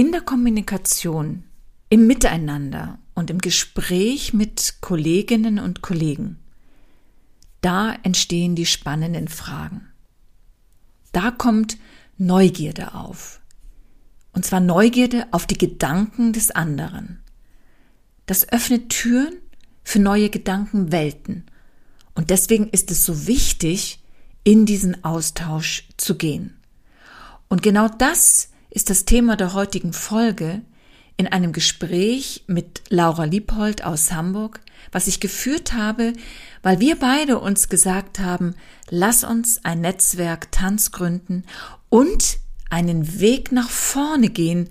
In der Kommunikation, im Miteinander und im Gespräch mit Kolleginnen und Kollegen, da entstehen die spannenden Fragen. Da kommt Neugierde auf. Und zwar Neugierde auf die Gedanken des anderen. Das öffnet Türen für neue Gedankenwelten. Und deswegen ist es so wichtig, in diesen Austausch zu gehen. Und genau das ist das Thema der heutigen Folge in einem Gespräch mit Laura Liebhold aus Hamburg, was ich geführt habe, weil wir beide uns gesagt haben, lass uns ein Netzwerk Tanz gründen und einen Weg nach vorne gehen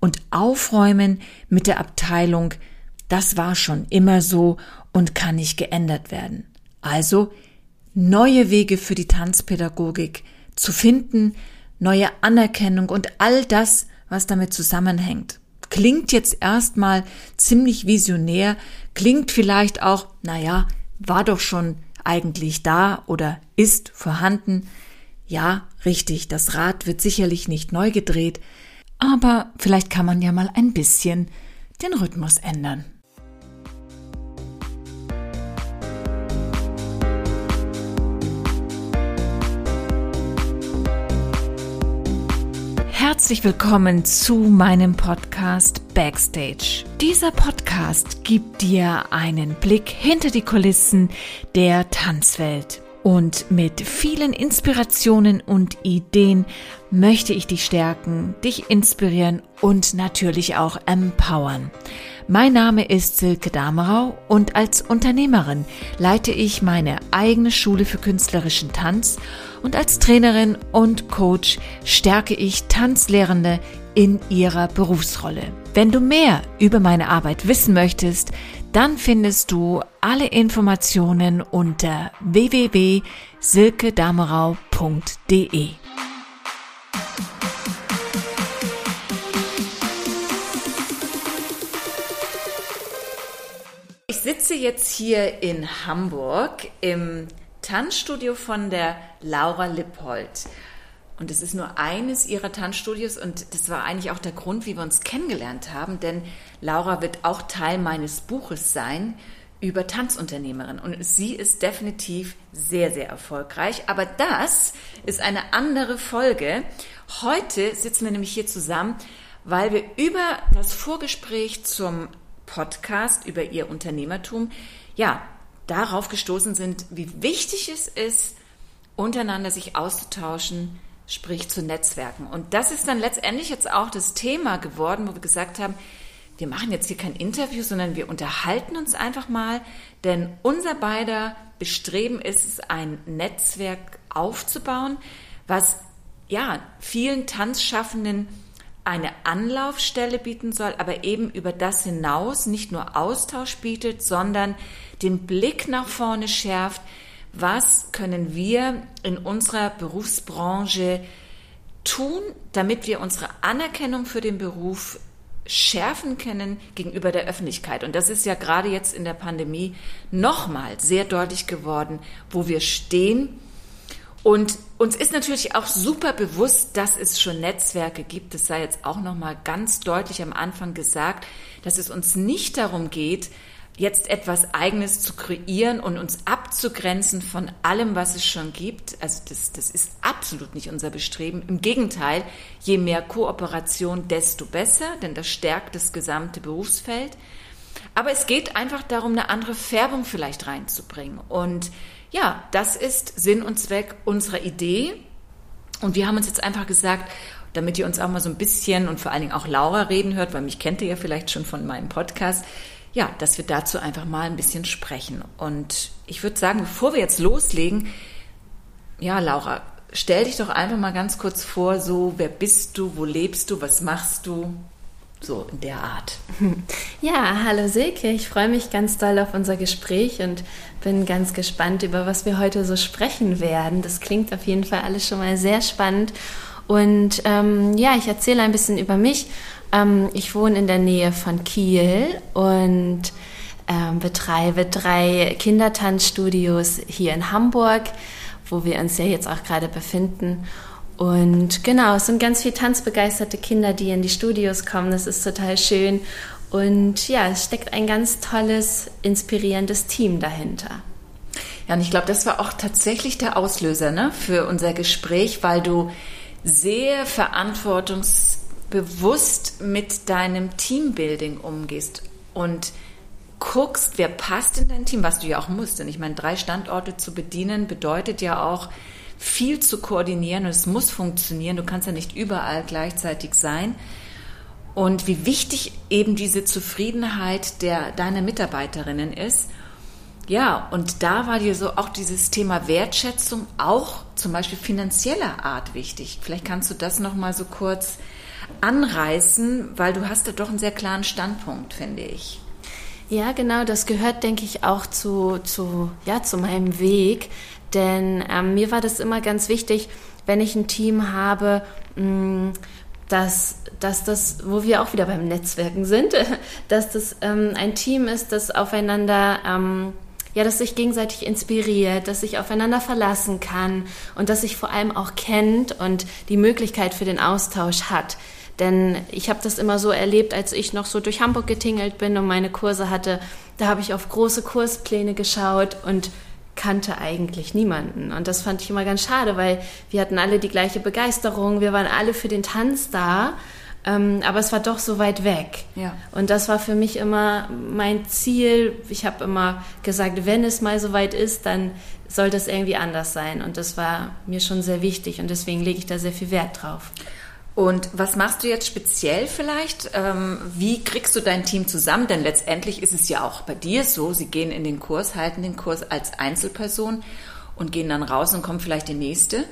und aufräumen mit der Abteilung, das war schon immer so und kann nicht geändert werden. Also neue Wege für die Tanzpädagogik zu finden, neue Anerkennung und all das, was damit zusammenhängt. Klingt jetzt erstmal ziemlich visionär, klingt vielleicht auch, naja, war doch schon eigentlich da oder ist vorhanden. Ja, richtig, das Rad wird sicherlich nicht neu gedreht, aber vielleicht kann man ja mal ein bisschen den Rhythmus ändern. Herzlich willkommen zu meinem Podcast Backstage. Dieser Podcast gibt dir einen Blick hinter die Kulissen der Tanzwelt. Und mit vielen Inspirationen und Ideen möchte ich dich stärken, dich inspirieren und natürlich auch empowern. Mein Name ist Silke Damerau und als Unternehmerin leite ich meine eigene Schule für künstlerischen Tanz und als Trainerin und Coach stärke ich Tanzlehrende in ihrer Berufsrolle. Wenn du mehr über meine Arbeit wissen möchtest, dann findest du alle Informationen unter www.silkedamerau.de. Ich sitze jetzt hier in Hamburg im Tanzstudio von der Laura Lippold. Und es ist nur eines ihrer Tanzstudios und das war eigentlich auch der Grund, wie wir uns kennengelernt haben, denn Laura wird auch Teil meines Buches sein über Tanzunternehmerin und sie ist definitiv sehr, sehr erfolgreich. Aber das ist eine andere Folge. Heute sitzen wir nämlich hier zusammen, weil wir über das Vorgespräch zum Podcast über ihr Unternehmertum, ja, darauf gestoßen sind, wie wichtig es ist, untereinander sich auszutauschen, sprich zu Netzwerken. Und das ist dann letztendlich jetzt auch das Thema geworden, wo wir gesagt haben, wir machen jetzt hier kein Interview, sondern wir unterhalten uns einfach mal, denn unser beider Bestreben ist es, ein Netzwerk aufzubauen, was ja vielen Tanzschaffenden eine Anlaufstelle bieten soll, aber eben über das hinaus nicht nur Austausch bietet, sondern den Blick nach vorne schärft, was können wir in unserer Berufsbranche tun, damit wir unsere Anerkennung für den Beruf schärfen können gegenüber der Öffentlichkeit. Und das ist ja gerade jetzt in der Pandemie nochmal sehr deutlich geworden, wo wir stehen und uns ist natürlich auch super bewusst, dass es schon Netzwerke gibt. Das sei jetzt auch nochmal ganz deutlich am Anfang gesagt, dass es uns nicht darum geht, jetzt etwas Eigenes zu kreieren und uns abzugrenzen von allem, was es schon gibt. Also das, das ist absolut nicht unser Bestreben. Im Gegenteil, je mehr Kooperation, desto besser, denn das stärkt das gesamte Berufsfeld. Aber es geht einfach darum, eine andere Färbung vielleicht reinzubringen. Und ja, das ist Sinn und Zweck unserer Idee. Und wir haben uns jetzt einfach gesagt, damit ihr uns auch mal so ein bisschen und vor allen Dingen auch Laura reden hört, weil mich kennt ihr ja vielleicht schon von meinem Podcast, ja, dass wir dazu einfach mal ein bisschen sprechen. Und ich würde sagen, bevor wir jetzt loslegen, ja, Laura, stell dich doch einfach mal ganz kurz vor, so, wer bist du, wo lebst du, was machst du? So in der Art. Ja, hallo Silke, ich freue mich ganz doll auf unser Gespräch und bin ganz gespannt, über was wir heute so sprechen werden. Das klingt auf jeden Fall alles schon mal sehr spannend. Und ähm, ja, ich erzähle ein bisschen über mich. Ähm, ich wohne in der Nähe von Kiel und ähm, betreibe drei Kindertanzstudios hier in Hamburg, wo wir uns ja jetzt auch gerade befinden. Und genau, es sind ganz viele tanzbegeisterte Kinder, die in die Studios kommen. Das ist total schön. Und ja, es steckt ein ganz tolles, inspirierendes Team dahinter. Ja, und ich glaube, das war auch tatsächlich der Auslöser ne, für unser Gespräch, weil du sehr verantwortungsbewusst mit deinem Teambuilding umgehst und guckst, wer passt in dein Team, was du ja auch musst. Denn ich meine, drei Standorte zu bedienen bedeutet ja auch viel zu koordinieren und es muss funktionieren. Du kannst ja nicht überall gleichzeitig sein. Und wie wichtig eben diese Zufriedenheit der, deiner Mitarbeiterinnen ist. Ja, und da war dir so auch dieses Thema Wertschätzung auch zum Beispiel finanzieller Art wichtig. Vielleicht kannst du das noch mal so kurz anreißen, weil du hast da doch einen sehr klaren Standpunkt, finde ich. Ja, genau, das gehört, denke ich, auch zu, zu, ja, zu meinem Weg. Denn ähm, mir war das immer ganz wichtig, wenn ich ein Team habe, mh, mm, dass, dass das, wo wir auch wieder beim Netzwerken sind, dass das ähm, ein Team ist, das aufeinander ähm, ja, dass sich gegenseitig inspiriert, dass sich aufeinander verlassen kann und dass sich vor allem auch kennt und die Möglichkeit für den Austausch hat. Denn ich habe das immer so erlebt, als ich noch so durch Hamburg getingelt bin und meine Kurse hatte, da habe ich auf große Kurspläne geschaut und kannte eigentlich niemanden. Und das fand ich immer ganz schade, weil wir hatten alle die gleiche Begeisterung, wir waren alle für den Tanz da ähm, aber es war doch so weit weg. Ja. Und das war für mich immer mein Ziel. Ich habe immer gesagt, wenn es mal so weit ist, dann soll das irgendwie anders sein. Und das war mir schon sehr wichtig und deswegen lege ich da sehr viel Wert drauf. Und was machst du jetzt speziell vielleicht? Ähm, wie kriegst du dein Team zusammen? Denn letztendlich ist es ja auch bei dir so, sie gehen in den Kurs, halten den Kurs als Einzelperson und gehen dann raus und kommen vielleicht die nächste.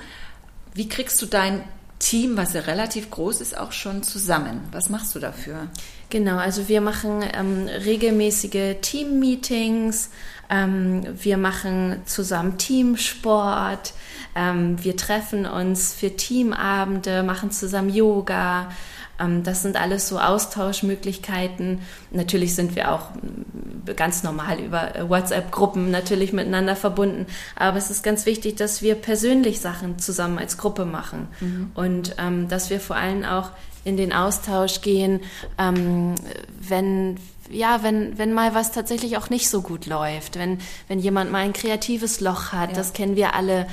Wie kriegst du dein Team, was ja relativ groß ist, auch schon zusammen. Was machst du dafür? Genau, also wir machen ähm, regelmäßige Team-Meetings, ähm, wir machen zusammen Teamsport, ähm, wir treffen uns für Teamabende, machen zusammen Yoga. Ähm, das sind alles so Austauschmöglichkeiten. Natürlich sind wir auch mm, ganz normal über äh, WhatsApp-Gruppen natürlich miteinander verbunden. Aber es ist ganz wichtig, dass wir persönlich Sachen zusammen als Gruppe machen mhm. und ähm, dass wir vor allem auch in den Austausch gehen, ähm, wenn ja, wenn, wenn mal was tatsächlich auch nicht so gut läuft, wenn, wenn jemand mal ein kreatives Loch hat, ja. das kennen wir alle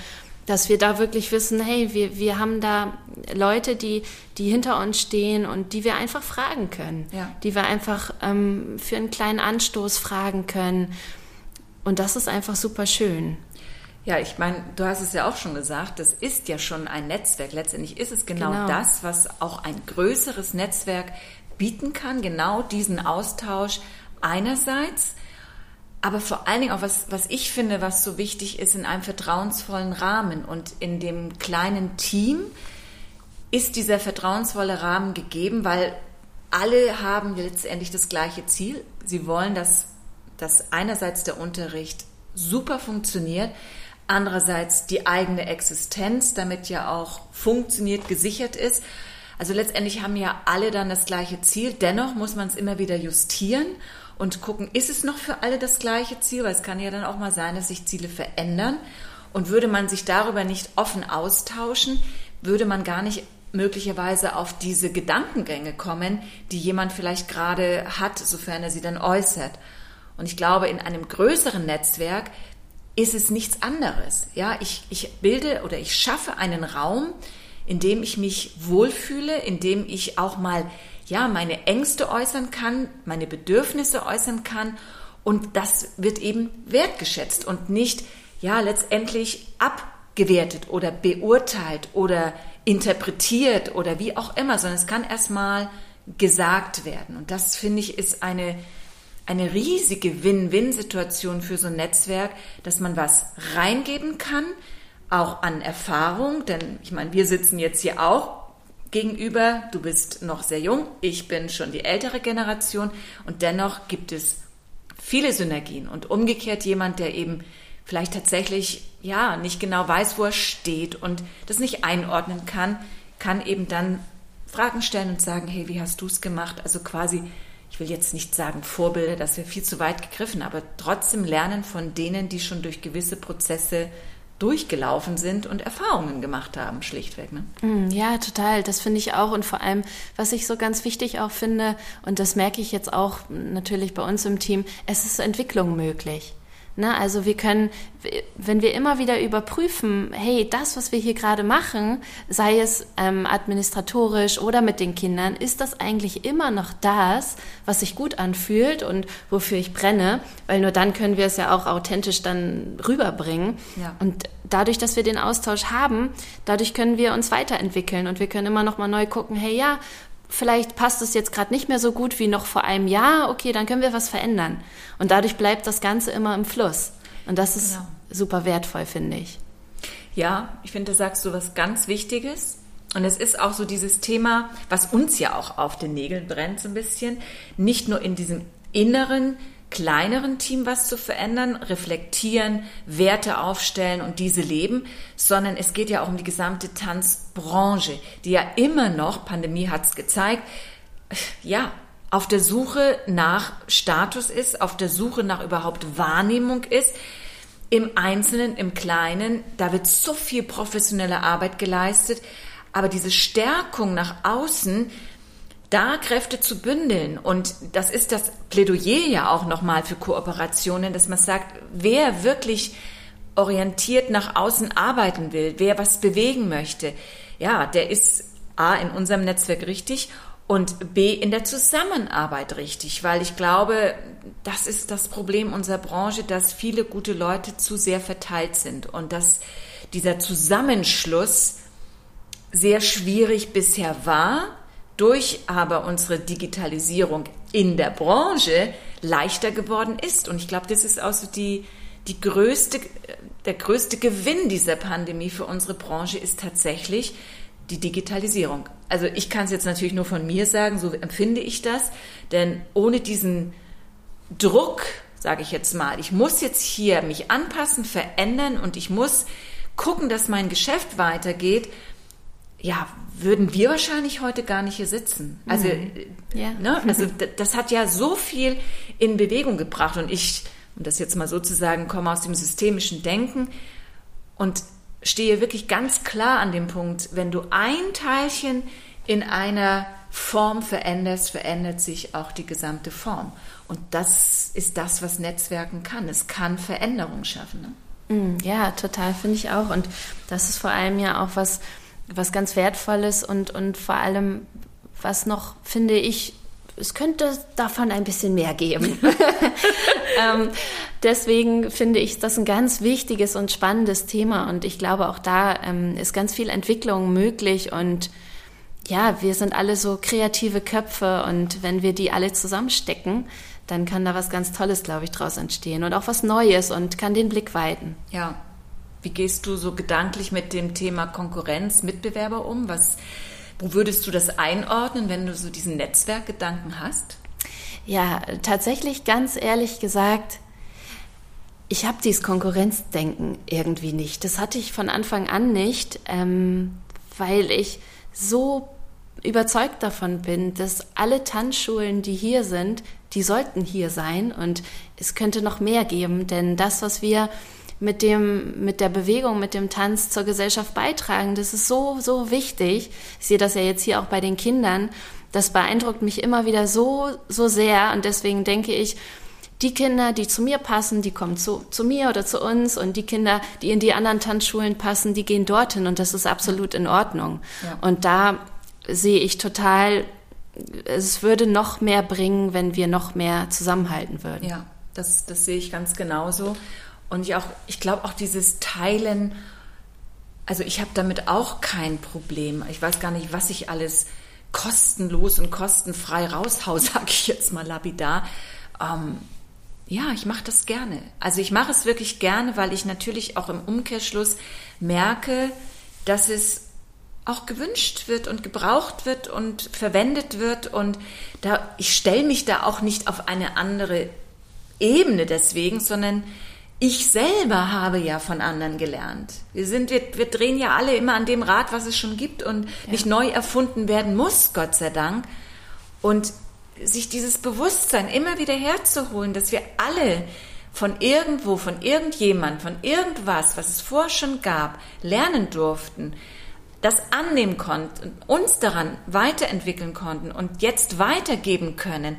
dass wir da wirklich wissen, hey, wir, wir haben da Leute, die, die hinter uns stehen und die wir einfach fragen können, ja. die wir einfach ähm, für einen kleinen Anstoß fragen können. Und das ist einfach super schön. Ja, ich meine, du hast es ja auch schon gesagt, das ist ja schon ein Netzwerk. Letztendlich ist es genau, genau. das, was auch ein größeres Netzwerk bieten kann, genau diesen Austausch einerseits aber vor allen Dingen auch, was, was ich finde, was so wichtig ist, in einem vertrauensvollen Rahmen und in dem kleinen Team ist dieser vertrauensvolle Rahmen gegeben, weil alle haben letztendlich das gleiche Ziel. Sie wollen, dass, dass einerseits der Unterricht super funktioniert, andererseits die eigene Existenz damit ja auch funktioniert, gesichert ist. Also letztendlich haben ja alle dann das gleiche Ziel. Dennoch muss man es immer wieder justieren und gucken, ist es noch für alle das gleiche Ziel? Weil es kann ja dann auch mal sein, dass sich Ziele verändern. Und würde man sich darüber nicht offen austauschen, würde man gar nicht möglicherweise auf diese Gedankengänge kommen, die jemand vielleicht gerade hat, sofern er sie dann äußert. Und ich glaube, in einem größeren Netzwerk ist es nichts anderes. Ja, ich, ich bilde oder ich schaffe einen Raum, in dem ich mich wohlfühle, in dem ich auch mal ja, meine Ängste äußern kann, meine Bedürfnisse äußern kann und das wird eben wertgeschätzt und nicht, ja, letztendlich abgewertet oder beurteilt oder interpretiert oder wie auch immer, sondern es kann erstmal gesagt werden. Und das finde ich ist eine, eine riesige Win-Win-Situation für so ein Netzwerk, dass man was reingeben kann, auch an Erfahrung, denn ich meine, wir sitzen jetzt hier auch gegenüber, du bist noch sehr jung, ich bin schon die ältere Generation. Und dennoch gibt es viele Synergien. Und umgekehrt jemand, der eben vielleicht tatsächlich ja nicht genau weiß, wo er steht und das nicht einordnen kann, kann eben dann Fragen stellen und sagen, hey, wie hast du es gemacht? Also quasi, ich will jetzt nicht sagen Vorbilder, das wäre viel zu weit gegriffen, aber trotzdem lernen von denen, die schon durch gewisse Prozesse durchgelaufen sind und Erfahrungen gemacht haben, schlichtweg. Ne? Mm, ja, total. Das finde ich auch. Und vor allem, was ich so ganz wichtig auch finde, und das merke ich jetzt auch natürlich bei uns im Team, es ist Entwicklung möglich. Ne? Also wir können, wenn wir immer wieder überprüfen, hey, das, was wir hier gerade machen, sei es ähm, administratorisch oder mit den Kindern, ist das eigentlich immer noch das, was sich gut anfühlt und wofür ich brenne? Weil nur dann können wir es ja auch authentisch dann rüberbringen. Ja. Und dadurch, dass wir den Austausch haben, dadurch können wir uns weiterentwickeln und wir können immer noch mal neu gucken, hey, ja, vielleicht passt es jetzt gerade nicht mehr so gut wie noch vor einem Jahr, okay, dann können wir was verändern. Und dadurch bleibt das Ganze immer im Fluss. Und das ist genau. super wertvoll, finde ich. Ja, ich finde, da sagst du was ganz Wichtiges. Und es ist auch so dieses Thema, was uns ja auch auf den Nägeln brennt, so ein bisschen, nicht nur in diesem inneren kleineren Team was zu verändern, reflektieren, Werte aufstellen und diese leben, sondern es geht ja auch um die gesamte Tanzbranche, die ja immer noch, Pandemie hat es gezeigt, ja, auf der Suche nach Status ist, auf der Suche nach überhaupt Wahrnehmung ist. Im Einzelnen, im Kleinen, da wird so viel professionelle Arbeit geleistet, aber diese Stärkung nach außen, da Kräfte zu bündeln. Und das ist das Plädoyer ja auch nochmal für Kooperationen, dass man sagt, wer wirklich orientiert nach außen arbeiten will, wer was bewegen möchte, ja, der ist A in unserem Netzwerk richtig und B in der Zusammenarbeit richtig, weil ich glaube, das ist das Problem unserer Branche, dass viele gute Leute zu sehr verteilt sind und dass dieser Zusammenschluss sehr schwierig bisher war durch aber unsere Digitalisierung in der Branche leichter geworden ist. Und ich glaube, das ist auch so die, die größte, der größte Gewinn dieser Pandemie für unsere Branche ist tatsächlich die Digitalisierung. Also ich kann es jetzt natürlich nur von mir sagen, so empfinde ich das, denn ohne diesen Druck, sage ich jetzt mal, ich muss jetzt hier mich anpassen, verändern und ich muss gucken, dass mein Geschäft weitergeht, ja, würden wir wahrscheinlich heute gar nicht hier sitzen. Also, mhm. ja. ne, also das hat ja so viel in Bewegung gebracht und ich, um das jetzt mal so zu sagen, komme aus dem systemischen Denken und stehe wirklich ganz klar an dem Punkt, wenn du ein Teilchen in einer Form veränderst, verändert sich auch die gesamte Form. Und das ist das, was Netzwerken kann. Es kann Veränderung schaffen. Ne? Mhm, ja, total, finde ich auch. Und das ist vor allem ja auch was, was ganz Wertvolles und, und vor allem, was noch, finde ich, es könnte davon ein bisschen mehr geben. ähm, deswegen finde ich das ein ganz wichtiges und spannendes Thema und ich glaube auch da ähm, ist ganz viel Entwicklung möglich und ja, wir sind alle so kreative Köpfe und wenn wir die alle zusammenstecken, dann kann da was ganz Tolles, glaube ich, draus entstehen und auch was Neues und kann den Blick weiten. Ja, wie gehst du so gedanklich mit dem Thema Konkurrenz, Mitbewerber um? Was, wo würdest du das einordnen, wenn du so diesen Netzwerkgedanken hast? Ja, tatsächlich ganz ehrlich gesagt, ich habe dieses Konkurrenzdenken irgendwie nicht. Das hatte ich von Anfang an nicht, ähm, weil ich so überzeugt davon bin, dass alle Tanzschulen, die hier sind, die sollten hier sein und es könnte noch mehr geben, denn das, was wir mit dem, mit der Bewegung, mit dem Tanz zur Gesellschaft beitragen. Das ist so, so wichtig. Ich sehe das ja jetzt hier auch bei den Kindern. Das beeindruckt mich immer wieder so, so sehr. Und deswegen denke ich, die Kinder, die zu mir passen, die kommen zu, zu mir oder zu uns und die Kinder, die in die anderen Tanzschulen passen, die gehen dorthin und das ist absolut in Ordnung. Ja. Und da sehe ich total, es würde noch mehr bringen, wenn wir noch mehr zusammenhalten würden. Ja, das, das sehe ich ganz genauso. Und ich auch, ich glaube auch dieses Teilen, also ich habe damit auch kein Problem. Ich weiß gar nicht, was ich alles kostenlos und kostenfrei raushau, sage ich jetzt mal lapidar. Ähm, ja, ich mache das gerne. Also ich mache es wirklich gerne, weil ich natürlich auch im Umkehrschluss merke, dass es auch gewünscht wird und gebraucht wird und verwendet wird und da ich stelle mich da auch nicht auf eine andere Ebene deswegen, sondern ich selber habe ja von anderen gelernt. Wir sind, wir, wir drehen ja alle immer an dem Rad, was es schon gibt und ja. nicht neu erfunden werden muss, Gott sei Dank. Und sich dieses Bewusstsein immer wieder herzuholen, dass wir alle von irgendwo, von irgendjemand, von irgendwas, was es vorher schon gab, lernen durften, das annehmen konnten, uns daran weiterentwickeln konnten und jetzt weitergeben können,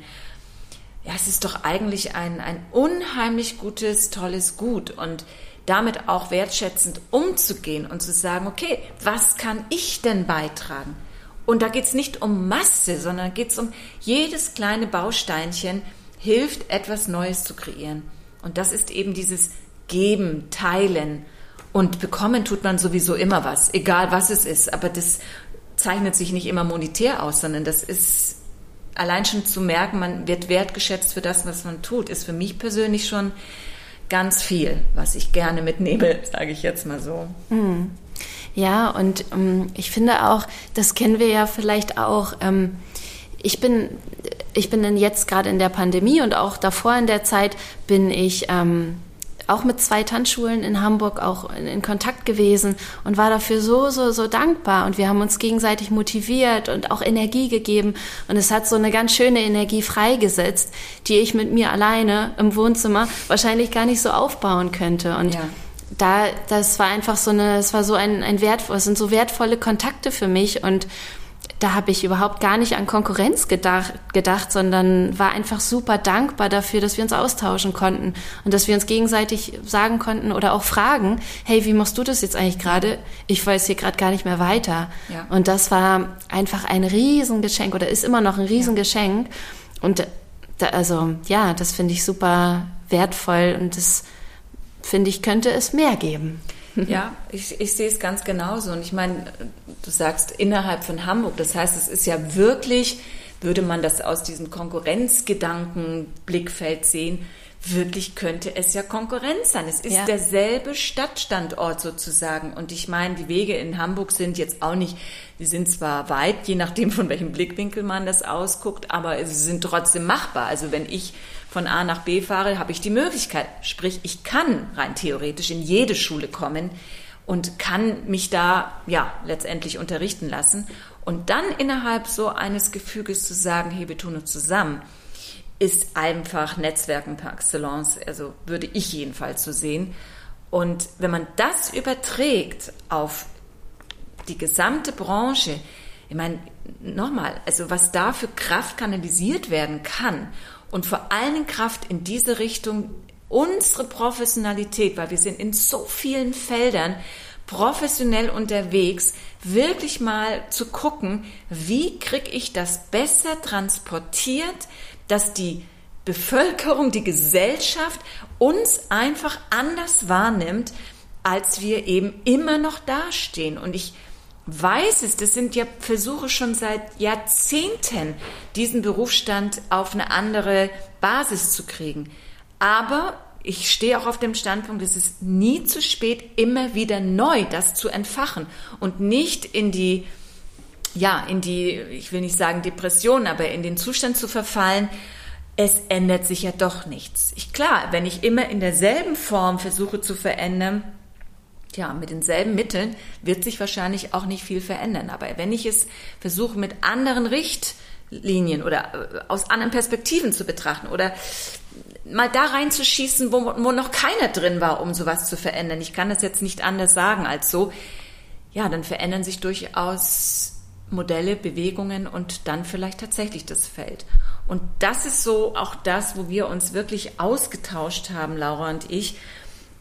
ja, es ist doch eigentlich ein, ein unheimlich gutes, tolles Gut und damit auch wertschätzend umzugehen und zu sagen, okay, was kann ich denn beitragen? Und da geht es nicht um Masse, sondern geht es um jedes kleine Bausteinchen hilft, etwas Neues zu kreieren. Und das ist eben dieses Geben, Teilen. Und bekommen tut man sowieso immer was, egal was es ist. Aber das zeichnet sich nicht immer monetär aus, sondern das ist allein schon zu merken, man wird wertgeschätzt für das, was man tut, ist für mich persönlich schon ganz viel, was ich gerne mitnehme, sage ich jetzt mal so. Mhm. Ja, und ähm, ich finde auch, das kennen wir ja vielleicht auch. Ähm, ich bin, ich bin jetzt gerade in der Pandemie und auch davor in der Zeit bin ich ähm, auch mit zwei Tanzschulen in Hamburg auch in, in, Kontakt gewesen und war dafür so, so, so dankbar. Und wir haben uns gegenseitig motiviert und auch Energie gegeben. Und es hat so eine ganz schöne Energie freigesetzt, die ich mit mir alleine im Wohnzimmer wahrscheinlich gar nicht so aufbauen könnte. Und ja. da, das war einfach so eine, es war so ein, ein wertvoll, es sind so wertvolle Kontakte für mich und da habe ich überhaupt gar nicht an Konkurrenz gedacht, gedacht, sondern war einfach super dankbar dafür, dass wir uns austauschen konnten und dass wir uns gegenseitig sagen konnten oder auch fragen, hey, wie machst du das jetzt eigentlich gerade? Ich weiß hier gerade gar nicht mehr weiter. Ja. Und das war einfach ein Riesengeschenk oder ist immer noch ein Riesengeschenk. Und da, also ja, das finde ich super wertvoll und das finde ich, könnte es mehr geben. Ja, ich, ich sehe es ganz genauso. Und ich meine, du sagst innerhalb von Hamburg, das heißt, es ist ja wirklich, würde man das aus diesem Konkurrenzgedanken-Blickfeld sehen, wirklich könnte es ja Konkurrenz sein. Es ist ja. derselbe Stadtstandort sozusagen. Und ich meine, die Wege in Hamburg sind jetzt auch nicht, die sind zwar weit, je nachdem von welchem Blickwinkel man das ausguckt, aber sie sind trotzdem machbar. Also wenn ich von A nach B fahre, habe ich die Möglichkeit. Sprich, ich kann rein theoretisch in jede Schule kommen und kann mich da ja letztendlich unterrichten lassen. Und dann innerhalb so eines Gefüges zu sagen, hey, wir tun uns zusammen, ist einfach Netzwerken par excellence. Also würde ich jedenfalls so sehen. Und wenn man das überträgt auf die gesamte Branche, ich meine, nochmal, also was da für Kraft kanalisiert werden kann und vor allen Kraft in diese Richtung unsere Professionalität, weil wir sind in so vielen Feldern professionell unterwegs, wirklich mal zu gucken, wie kriege ich das besser transportiert, dass die Bevölkerung, die Gesellschaft uns einfach anders wahrnimmt, als wir eben immer noch dastehen. Und ich weiß es, das sind ja Versuche schon seit Jahrzehnten, diesen Berufsstand auf eine andere Basis zu kriegen. Aber ich stehe auch auf dem Standpunkt, es ist nie zu spät, immer wieder neu das zu entfachen und nicht in die, ja, in die, ich will nicht sagen Depression, aber in den Zustand zu verfallen, es ändert sich ja doch nichts. Ich, klar, wenn ich immer in derselben Form versuche zu verändern, ja, mit denselben Mitteln wird sich wahrscheinlich auch nicht viel verändern. Aber wenn ich es versuche, mit anderen Richtlinien oder äh, aus anderen Perspektiven zu betrachten oder mal da reinzuschießen, wo, wo noch keiner drin war, um sowas zu verändern. Ich kann das jetzt nicht anders sagen als so. Ja, dann verändern sich durchaus Modelle, Bewegungen und dann vielleicht tatsächlich das Feld. Und das ist so auch das, wo wir uns wirklich ausgetauscht haben, Laura und ich.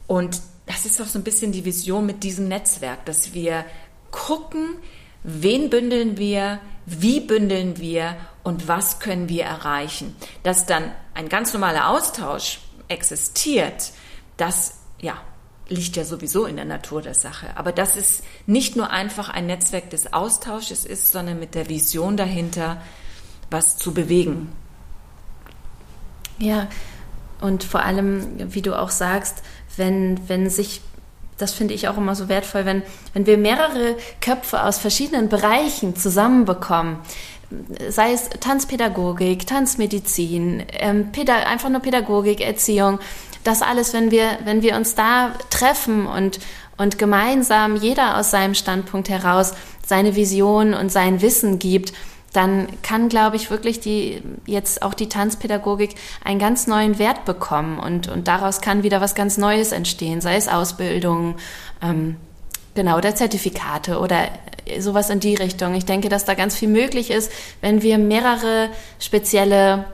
Und das ist auch so ein bisschen die Vision mit diesem Netzwerk, dass wir gucken, wen bündeln wir, wie bündeln wir und was können wir erreichen. Dass dann ein ganz normaler Austausch existiert, das ja, liegt ja sowieso in der Natur der Sache. Aber das ist nicht nur einfach ein Netzwerk des Austausches ist, sondern mit der Vision dahinter, was zu bewegen. Ja, und vor allem, wie du auch sagst, wenn, wenn sich, das finde ich auch immer so wertvoll, wenn, wenn wir mehrere Köpfe aus verschiedenen Bereichen zusammenbekommen, sei es Tanzpädagogik, Tanzmedizin, ähm, einfach nur Pädagogik, Erziehung, das alles, wenn wir, wenn wir uns da treffen und, und gemeinsam jeder aus seinem Standpunkt heraus seine Vision und sein Wissen gibt, dann kann, glaube ich, wirklich die jetzt auch die Tanzpädagogik einen ganz neuen Wert bekommen und, und daraus kann wieder was ganz Neues entstehen, sei es Ausbildung, ähm, genau, oder Zertifikate oder sowas in die Richtung. Ich denke, dass da ganz viel möglich ist, wenn wir mehrere spezielle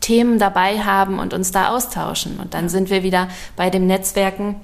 Themen dabei haben und uns da austauschen. Und dann sind wir wieder bei dem Netzwerken,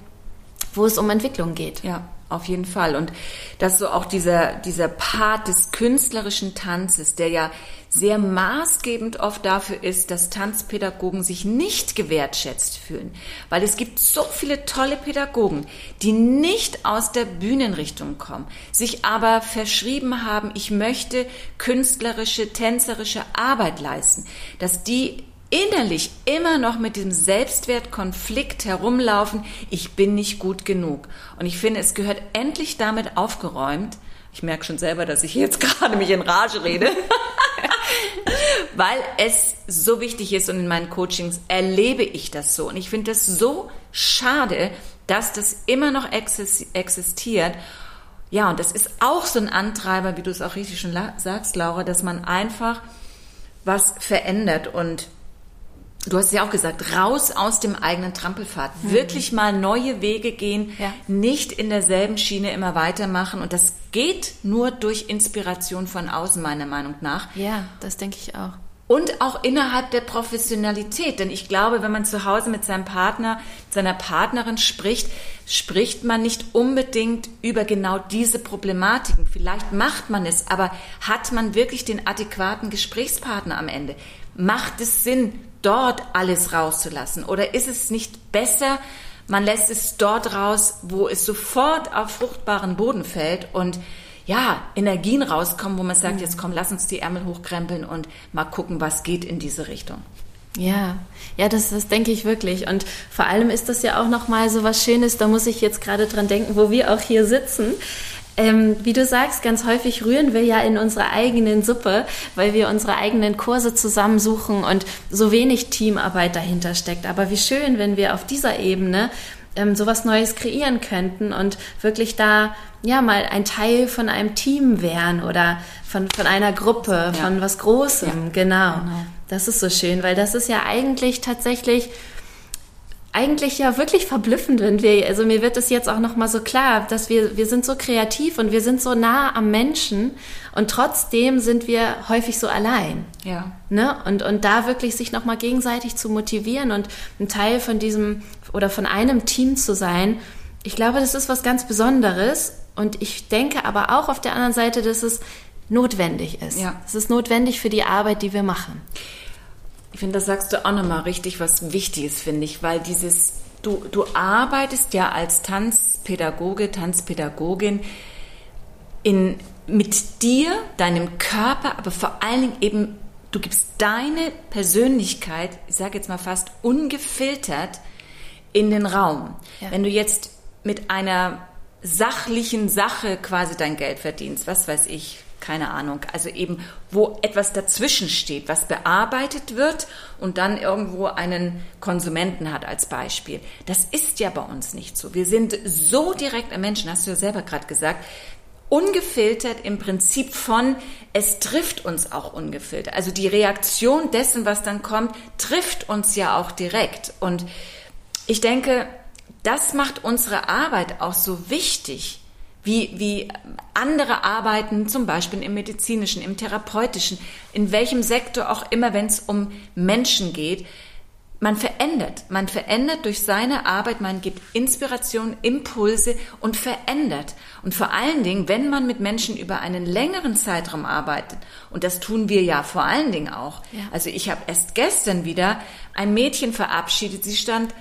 wo es um Entwicklung geht. Ja, auf jeden Fall. Und das so auch dieser, dieser Part des künstlerischen Tanzes, der ja sehr maßgebend oft dafür ist, dass Tanzpädagogen sich nicht gewertschätzt fühlen. Weil es gibt so viele tolle Pädagogen, die nicht aus der Bühnenrichtung kommen, sich aber verschrieben haben, ich möchte künstlerische, tänzerische Arbeit leisten, dass die innerlich immer noch mit diesem Selbstwertkonflikt herumlaufen, ich bin nicht gut genug. Und ich finde, es gehört endlich damit aufgeräumt. Ich merke schon selber, dass ich jetzt gerade mich in Rage rede, weil es so wichtig ist und in meinen Coachings erlebe ich das so. Und ich finde das so schade, dass das immer noch existiert. Ja, und das ist auch so ein Antreiber, wie du es auch richtig schon sagst, Laura, dass man einfach was verändert und Du hast ja auch gesagt, raus aus dem eigenen Trampelpfad. Mhm. Wirklich mal neue Wege gehen, ja. nicht in derselben Schiene immer weitermachen. Und das geht nur durch Inspiration von außen, meiner Meinung nach. Ja, das denke ich auch. Und auch innerhalb der Professionalität. Denn ich glaube, wenn man zu Hause mit seinem Partner, seiner Partnerin spricht, spricht man nicht unbedingt über genau diese Problematiken. Vielleicht macht man es, aber hat man wirklich den adäquaten Gesprächspartner am Ende? Macht es Sinn, dort alles rauszulassen? Oder ist es nicht besser, man lässt es dort raus, wo es sofort auf fruchtbaren Boden fällt und ja, Energien rauskommen, wo man sagt, mhm. jetzt komm, lass uns die Ärmel hochkrempeln und mal gucken, was geht in diese Richtung. Ja, ja, das, das denke ich wirklich. Und vor allem ist das ja auch nochmal so was Schönes, da muss ich jetzt gerade dran denken, wo wir auch hier sitzen. Ähm, wie du sagst, ganz häufig rühren wir ja in unserer eigenen Suppe, weil wir unsere eigenen Kurse zusammensuchen und so wenig Teamarbeit dahinter steckt. Aber wie schön, wenn wir auf dieser Ebene ähm, sowas Neues kreieren könnten und wirklich da ja mal ein Teil von einem Team wären oder von, von einer Gruppe, ja. von was Großem. Ja. Genau. genau. Das ist so schön, weil das ist ja eigentlich tatsächlich eigentlich ja wirklich verblüffend, wenn wir, also mir wird es jetzt auch nochmal so klar, dass wir, wir sind so kreativ und wir sind so nah am Menschen und trotzdem sind wir häufig so allein. Ja. Ne? Und, und da wirklich sich nochmal gegenseitig zu motivieren und ein Teil von diesem oder von einem Team zu sein, ich glaube, das ist was ganz Besonderes und ich denke aber auch auf der anderen Seite, dass es notwendig ist. Ja. Es ist notwendig für die Arbeit, die wir machen. Ich finde, das sagst du auch nochmal richtig was Wichtiges, finde ich, weil dieses, du, du arbeitest ja als Tanzpädagoge, Tanzpädagogin in, mit dir, deinem Körper, aber vor allen Dingen eben, du gibst deine Persönlichkeit, ich sage jetzt mal fast ungefiltert, in den Raum. Ja. Wenn du jetzt mit einer sachlichen Sache quasi dein Geld verdienst, was weiß ich, keine Ahnung, also eben, wo etwas dazwischen steht, was bearbeitet wird und dann irgendwo einen Konsumenten hat als Beispiel. Das ist ja bei uns nicht so. Wir sind so direkt am Menschen, hast du ja selber gerade gesagt, ungefiltert im Prinzip von, es trifft uns auch ungefiltert. Also die Reaktion dessen, was dann kommt, trifft uns ja auch direkt. Und ich denke, das macht unsere Arbeit auch so wichtig, wie, wie andere arbeiten, zum Beispiel im medizinischen, im therapeutischen, in welchem Sektor auch immer, wenn es um Menschen geht. Man verändert, man verändert durch seine Arbeit, man gibt Inspiration, Impulse und verändert. Und vor allen Dingen, wenn man mit Menschen über einen längeren Zeitraum arbeitet, und das tun wir ja vor allen Dingen auch. Ja. Also ich habe erst gestern wieder ein Mädchen verabschiedet, sie stand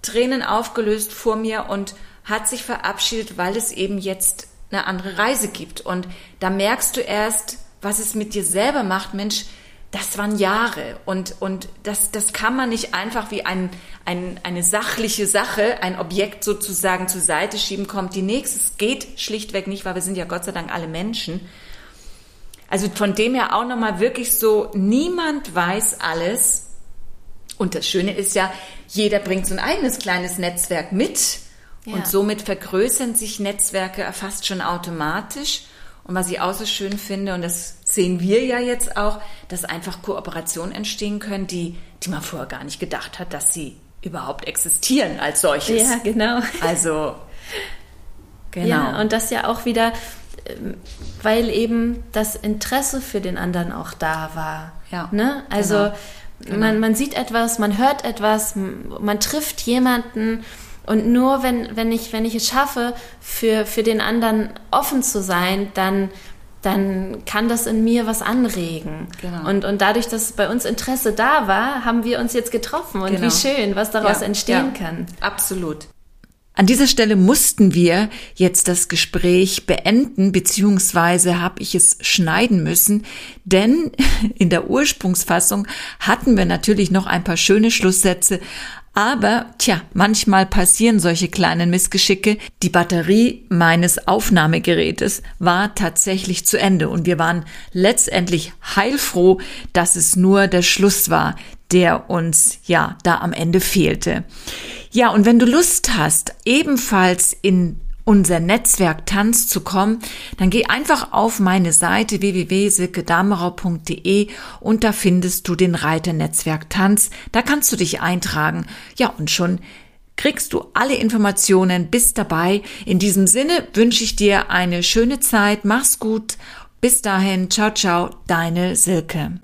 Tränen aufgelöst vor mir und hat sich verabschiedet, weil es eben jetzt eine andere Reise gibt. Und da merkst du erst, was es mit dir selber macht. Mensch, das waren Jahre und, und das, das kann man nicht einfach wie ein, ein, eine sachliche Sache, ein Objekt sozusagen zur Seite schieben, kommt die nächste. Es geht schlichtweg nicht, weil wir sind ja Gott sei Dank alle Menschen. Also von dem her auch nochmal wirklich so, niemand weiß alles. Und das Schöne ist ja, jeder bringt so ein eigenes kleines Netzwerk mit. Ja. Und somit vergrößern sich Netzwerke fast schon automatisch. Und was ich auch so schön finde, und das sehen wir ja jetzt auch, dass einfach Kooperationen entstehen können, die, die man vorher gar nicht gedacht hat, dass sie überhaupt existieren als solches. Ja, genau. Also, genau. Ja, und das ja auch wieder, ähm, weil eben das Interesse für den anderen auch da war. Ja. Ne? Also, genau. Genau. Man, man sieht etwas, man hört etwas, man trifft jemanden und nur wenn, wenn, ich, wenn ich es schaffe, für, für den anderen offen zu sein, dann, dann kann das in mir was anregen. Genau. Und, und dadurch, dass bei uns Interesse da war, haben wir uns jetzt getroffen. Und genau. wie schön, was daraus ja, entstehen ja, kann. Absolut. An dieser Stelle mussten wir jetzt das Gespräch beenden, beziehungsweise habe ich es schneiden müssen, denn in der Ursprungsfassung hatten wir natürlich noch ein paar schöne Schlusssätze, aber, tja, manchmal passieren solche kleinen Missgeschicke. Die Batterie meines Aufnahmegerätes war tatsächlich zu Ende und wir waren letztendlich heilfroh, dass es nur der Schluss war, der uns ja da am Ende fehlte. Ja, und wenn du Lust hast, ebenfalls in unser Netzwerk Tanz zu kommen, dann geh einfach auf meine Seite www.silkedamerau.de und da findest du den Reiter Netzwerk Tanz. Da kannst du dich eintragen. Ja, und schon kriegst du alle Informationen bis dabei. In diesem Sinne wünsche ich dir eine schöne Zeit. Mach's gut. Bis dahin. Ciao, ciao. Deine Silke.